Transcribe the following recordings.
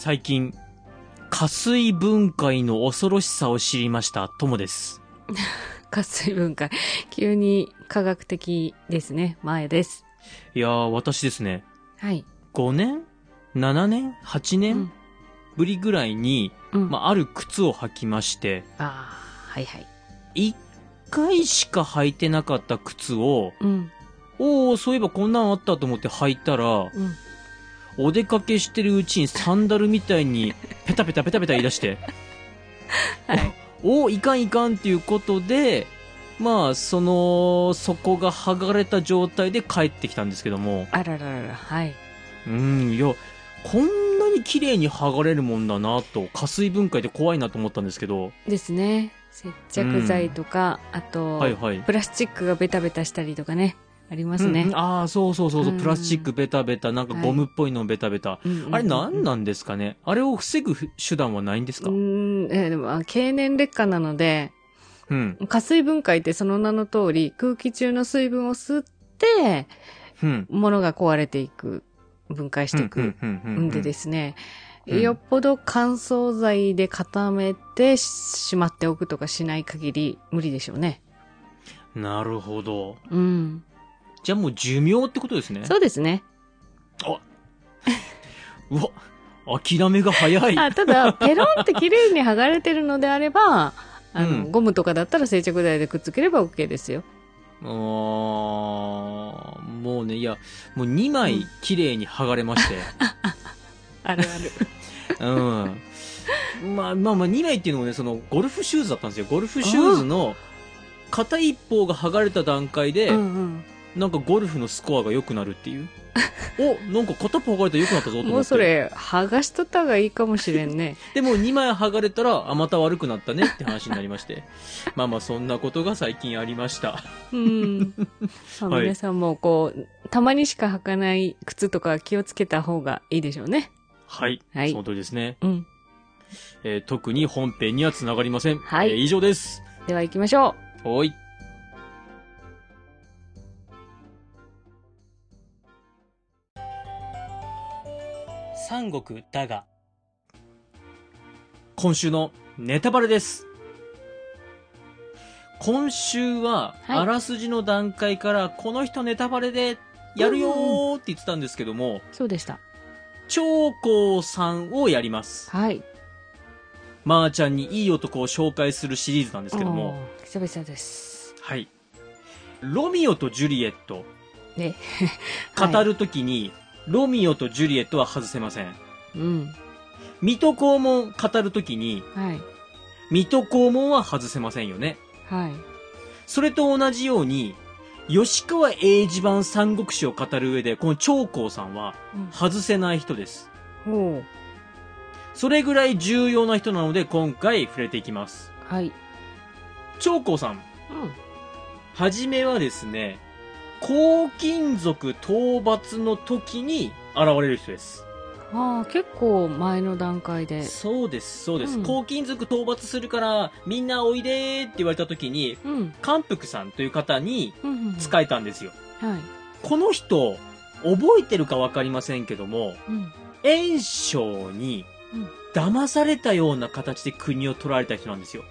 最近、加水分解の恐ろしさを知りました、ともです。活水分解。急に科学的ですね。前です。いやー、私ですね、はい。5年 ?7 年 ?8 う年ん。ぶりぐらいに、うん。まあ、ある靴を履きまして、ああ、はいはい。1回しか履いてなかった靴を、うん。おー、そういえばこんなんあったと思って履いたら、うん。お出かけしてるうちにサンダルみたいに、ペタペタペタペタ言い出して、はい。お、いかんいかんっていうことで、まあ、その、底が剥がれた状態で帰ってきたんですけども、あらららら、はい。うん、いや、こんなに綺麗に剥がれるもんだなと、加水分解で怖いなと思ったんですけど、ですね。接着剤とか、あと、はいはい。プラスチックがベタベタしたりとかね。ありますねうん。ああ、そうそうそうそう、うんプラスチックベタベタ、なんかゴムっぽいのベタベタ。うんうんうんあれ何なんですかね？あれを防ぐ手段はないんですか？うーん、えーでも、あ経年劣化なので、うん。加水分解ってその名の通り、空気中の水分を吸って、うん。物が壊れていく、分解していく。うんでですね、うんよっぽど乾燥剤で固めてしまっておくとかしない限り無理でしょうね。なるほど。うん。じゃあもう寿命ってことですね。そうですね。うわ、諦めが早い。あただ、ペロンって綺麗に剥がれてるのであれば、あの、うんゴムとかだったら接着剤でくっつければ OK ですよ。あーもうね、いや、もう2枚綺麗に剥がれまして。あるある。うん。まあまあまあ2枚っていうのもね、そのゴルフシューズだったんですよ。ゴルフシューズの片一方が剥がれた段階で、うんうん。なんかゴルフのスコアが良くなるっていう？お、なんか片方剥がれたら良くなったぞと思って。もうそ。れ、剥がしとった方がいいかもしれんね。でも2枚剥がれたら、あ、また悪くなったねって話になりまして。まあまあそんなことが最近ありました。うん。皆さんもこう、たまにしか履かない靴とか気をつけた方がいいでしょうね。はい。はいその通りですね。うん。えー特に本編には繋がりません。はいえー以上です。では行きましょう。おい。三国だが。今週のネタバレです。今週は、はいあらすじの段階から、この人ネタバレでやるよーって言ってたんですけども、そうでした。長江さんをやります。はい。まーちゃんにいい男を紹介するシリーズなんですけども、おー久々です。はい。ロミオとジュリエット、ね。語るときに、ロミオとジュリエットは外せません。はい。うん。水戸黄門語るときに、はい。水戸黄門は外せませんよね。はい。それと同じように、吉川英治版三国志を語る上で、この長江さんは外せない人です。うん。それぐらい重要な人なので、今回触れていきます。はい。長江さん、うん。はじめはですね、黄金属討伐の時に現れる人です。ああ、結構前の段階で。そうです、そうです。うん黄金属討伐するから、みんなおいでーって言われた時に、うん。関福さんという方にうんうんうん。使えたんですよ。はい。この人、覚えてるかわかりませんけども、うん。袁紹にうん騙されたような形で国を取られた人なんですよ。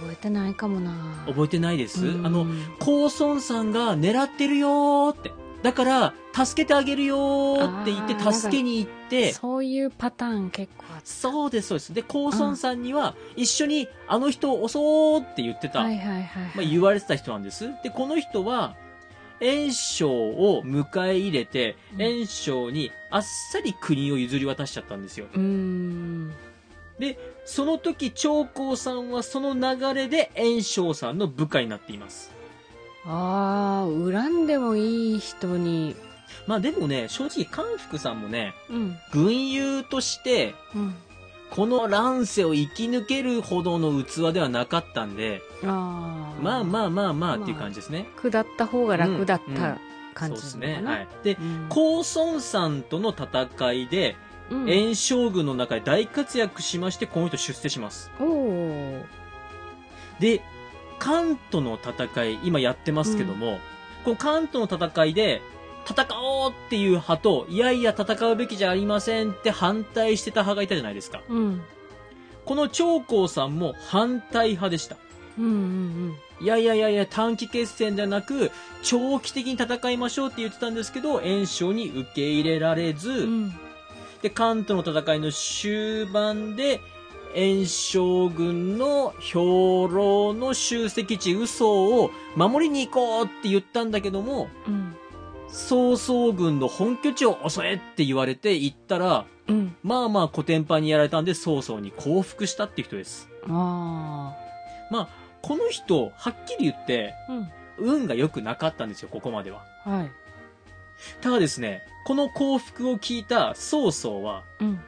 覚えてないかもな。覚えてないです、うんあの、高孫さんが狙ってるよーって。だから、助けてあげるよーって言って、助けに行って、そういうパターン結構あっそうです、そうです。で、高孫さんには、一緒にあの人を襲おうって言ってた、た。はいはいはい。まあ、言われてた人なんです。で、この人は、袁紹を迎え入れて、うん袁紹にあっさり国を譲り渡しちゃったんですよ。うーん。その時、長江さんはその流れで袁紹さんの部下になっています。ああ、恨んでもいい人に。まあでもね、正直、関福さんもね、うん。軍友として、うん。この乱世を生き抜けるほどの器ではなかったんで、ああ。まあまあまあまあっていうまあ感じですね。下った方が楽だっうんうんた感じそうですね。はい。で、うん高孫さんとの戦いで、うん袁将軍の中で大活躍しまして、この人出世します。おお。で、関東の戦い、今やってますけども、この関東の戦いで、戦おうっていう派と、いやいや戦うべきじゃありませんって反対してた派がいたじゃないですか。うん。この長江さんも反対派でした。うんうんいやいやいやいや、短期決戦ではなく、長期的に戦いましょうって言ってたんですけど、炎章に受け入れられず、うん。うん。で、関東の戦いの終盤で、炎章軍の兵糧の集積地嘘を守りに行こうって言ったんだけども、うん。曹操軍の本拠地を襲えって言われて行ったら、うん。まあまあ古典版にやられたんで曹操に降伏したって人です。あまあ、この人、はっきり言って、あ。うん。運が良くなかったんですよ、ここまでは。はい。ただですね、この降伏を聞いた曹操は、うん。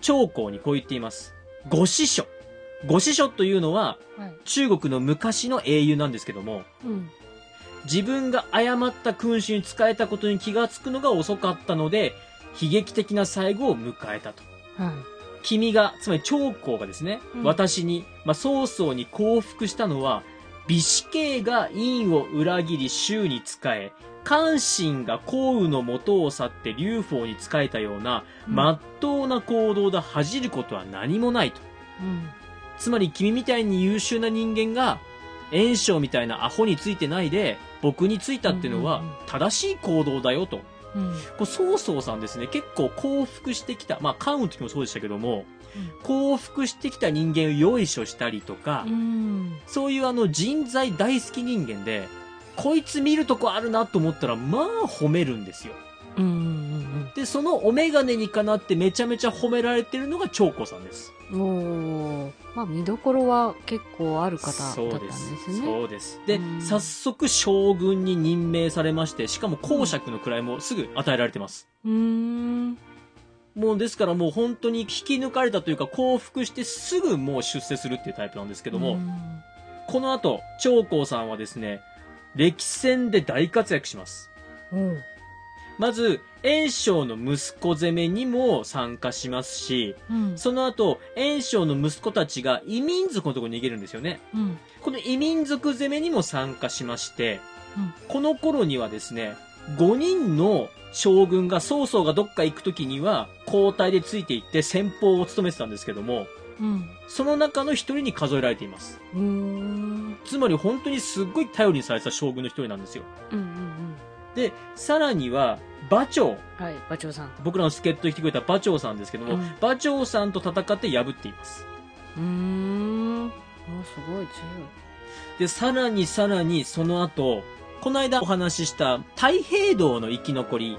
長江にこう言っています。五師書。五師書というのは、はい。中国の昔の英雄なんですけども、うん。自分が誤った君主に仕えたことに気がつくのが遅かったので、悲劇的な最後を迎えたと。はい。君が、つまり長江がですね、うん私に、まあ、曹操に降伏したのは、美死刑が陰を裏切り衆に仕え、関心が項羽の元を去って劉邦に仕えたような、まっとうな行動で恥じることは何もないと。うん。つまり君みたいに優秀な人間が、炎章みたいなアホについてないで、僕についたっていうのは正しい行動だよと。うん。これ、曹操さんですね、結構降伏してきた、まあ、関羽の時もそうでしたけども、降伏してきた人間をよいしょしたりとか、うん。そういうあの人材大好き人間で、こいつ見るとこあるなと思ったら、まあ褒めるんですよ。うん。うん。で、そのお眼鏡にかなってめちゃめちゃ褒められてるのが長江さんです。うん。おー。まあ、見どころは結構ある方だったんでそうですすね。そうです。でう、ん早速将軍に任命されまして、しかも公爵の位もすぐ与えられてます。うーん。もうですからもう本当に引き抜かれたというか降伏してすぐもう出世するっていうタイプなんですけども、うんこの後、長江さんはですね、歴戦で大活躍します。おうまず、炎章の息子攻めにも参加しますし、うん。その後、炎章の息子たちが異民族のところに逃げるんですよね。うん。この異民族攻めにも参加しまして、うんこの頃にはですね、5人の将軍が曹操がどっか行くときには、交代でついていって先方を務めてたんですけども、うん。その中の一人に数えられています。つまり本当にすっごい頼りにされた将軍の一人なんですよ。うんうんうん。で、さらには、馬長。はい、馬長さん。僕らの助っ人に来てくれた馬長さんですけども、うん馬長さんと戦って破っています。うーん。あ、すごい強い。で、さらにさらにその後、この間お話しした太平道の生き残りは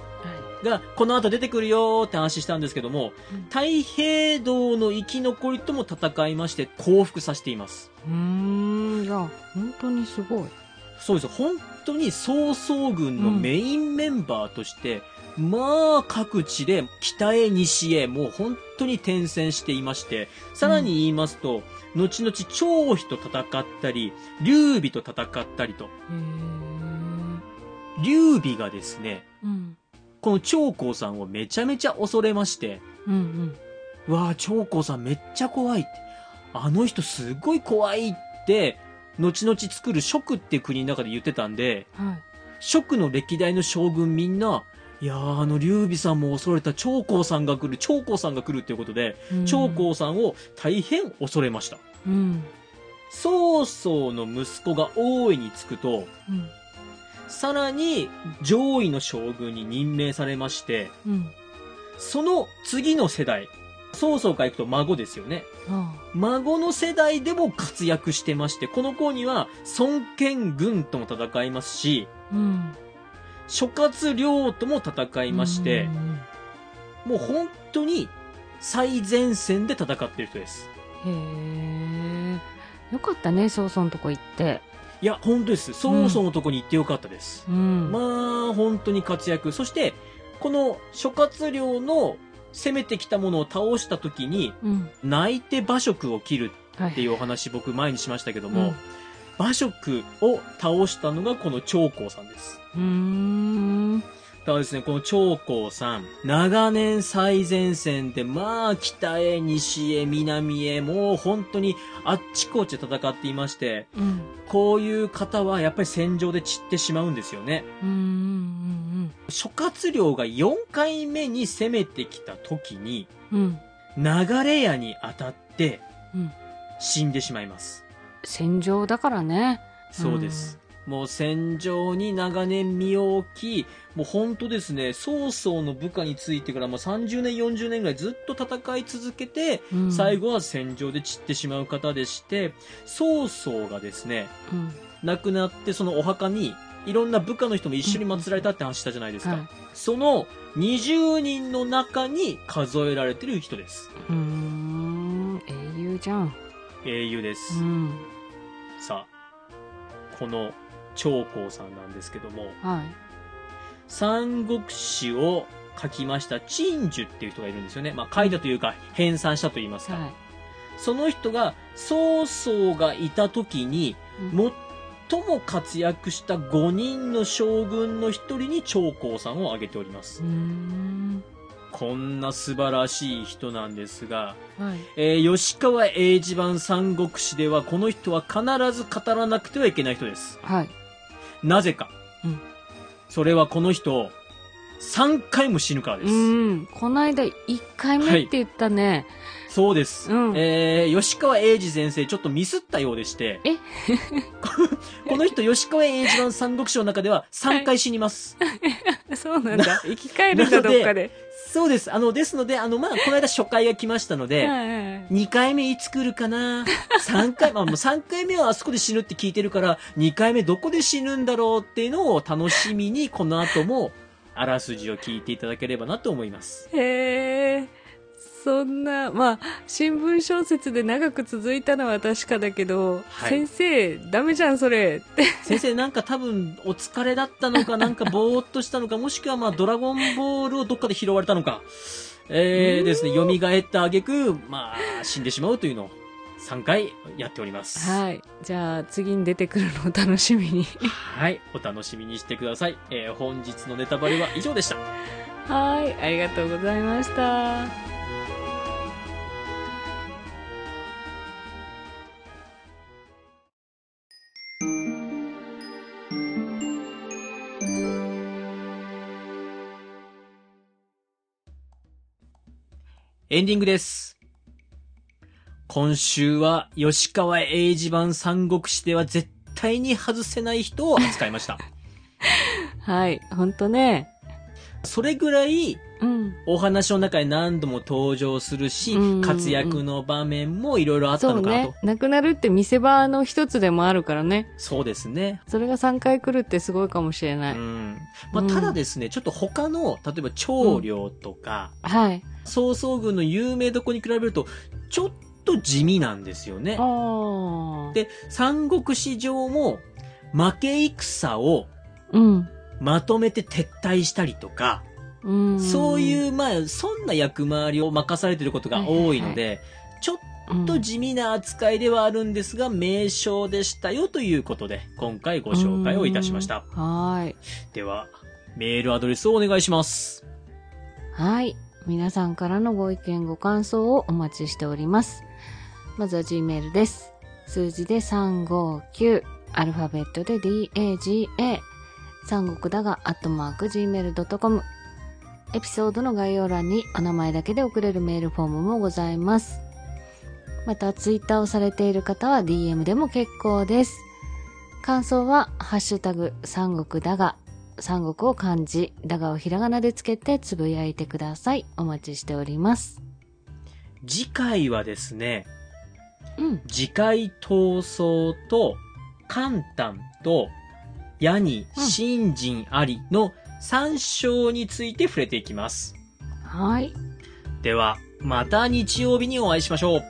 がこの後出てくるよーって話したんですけども、うん太平道の生き残りとも戦いまして降伏させています。い。うーん。いや、本当にすごい。そうです。本当に曹操軍のメインメンバーとして、まあ各地で北へ西へもう本当に転戦していまして、さらに言いますと、後々張飛と戦ったり、劉備と戦ったりと、劉備がですね、うん。この長江さんをめちゃめちゃ恐れまして、うんうん。わあ、長江さんめっちゃ怖いって。あの人すごい怖いって、後々作る蜀っていう国の中で言ってたんで、はい。蜀の歴代の将軍みんな、いやーあの劉備さんも恐れた長江さんが来る、長江さんが来るっていうことで、うん長江さんを大変恐れました。うん。曹操の息子が王位につくと、うん。さらに上位の将軍に任命されまして、うん。その次の世代、曹操から行くと孫ですよね。あ孫の世代でも活躍してまして、この子には孫権軍とも戦いますし、あ。うん。諸葛亮とも戦いまして、うんもう本当に最前線で戦ってる人です。へえ。よかったね、曹操のとこ行って。いや、本当です。曹操のとこに行ってよかったです。うん。まあ、本当に活躍。そして、この諸葛亮の攻めてきたものを倒した時に、うん。泣いて馬謖を切るはい。っていうお話僕前にしましたけどうんも、馬謖を倒したのがこの長江さんです。うーん。だからですね、この長江さん、長年最前線で、まあ、北へ、西へ、南へ、もう本当にあっちこっちで戦っていまして、うん。こういう方はやっぱり戦場で散ってしまうんですよね。うん。うん。諸葛亮が4回目に攻めてきた時に、うん。流れ屋に当たってうん。死んでしまいます。戦場だからね。そうです。もう戦場に長年身を置き、もう本当ですね、曹操の部下についてからもう30年、40年ぐらいずっと戦い続けて、うん最後は戦場で散ってしまう方でして、曹操がですね、うん。亡くなってそのお墓にいろんな部下の人も一緒に祀られたって話したじゃないですか。はい。その20人の中に数えられてる人です。うーん。英雄じゃん。英雄です。うん。さあ、この長江さんなんですけども、はい。三国志を書きました陳寿っていう人がいるんですよね。まあ書いたというか編纂したと言いますか。はい。その人が曹操がいた時にも活躍した5人の将軍の一人に長江さんを挙げております。こんな素晴らしい人なんですが、はい。えー吉川英治版三国志ではこの人は必ず語らなくてはいけない人です。はい。なぜか。うんそれはこの人、3回も死ぬからです。うん。この間、1回目って言ったね。そうです。うんえー、吉川英治先生、ちょっとミスったようでして。え？この人、吉川英治版三国志の中では3回死にます。そうなんだ。生き返るんだ、どっかで。そうです。あの、ですので、あの、まあ、この間初回が来ましたので、はいはいはい2回目いつ来るかな ?3 回、まあもう3回目はあそこで死ぬって聞いてるから、2回目どこで死ぬんだろうっていうのを楽しみに、この後も、あらすじを聞いていただければなと思います。へえ。そんな、まあ、新聞小説で長く続いたのは確かだけど、はい先生、ダメじゃん、それ。って。先生なんか多分お疲れだったのか、なんかぼーっとしたのか、もしくはまあドラゴンボールをどっかで拾われたのか、えーですね、蘇った挙句、まあ死んでしまうというのを3回やっております。はい。じゃあ、次に出てくるのを楽しみに。はい。お楽しみにしてください。えー本日のネタバレは以上でした。はい。ありがとうございました。エンディングです。今週は吉川英治版三国志では絶対に外せない人を扱いました。はい。ほんとね。それぐらいうん。お話の中に何度も登場するし、うん活躍の場面もいろいろあったのかなと。ね。亡くなるって見せ場の一つでもあるからね。そうですね。それが3回来るってすごいかもしれない。うん。まあ、うんただですね、ちょっと他の、例えば長領とか、はい。曹操軍の有名どこに比べると、ちょっと地味なんですよね。で、三国志上も、負け戦をうん。まとめて撤退したりとか、うん。そういう、まあ、そんな役回りを任されてることが多いので、ちょっうんと地味な扱いではあるんですが、名称でしたよということで、今回ご紹介をいたしました。はーい。では、メールアドレスをお願いします。はい。皆さんからのご意見ご感想をお待ちしております。まずは Gmail です。数字で359、アルファベットで DAGA、三国だが、アットマーク Gmail.com。エピソードの概要欄にお名前だけで送れるメールフォームもございます。また、ツイッターをされている方は DM でも結構です。感想は、ハッシュタグ、三国だが、三国を漢字、だがをひらがなでつけてつぶやいてください。お待ちしております。次回はですね、うん。次回闘争と、簡単と、矢に新人ありの3章について触れていきます。はい。では、また日曜日にお会いしましょう。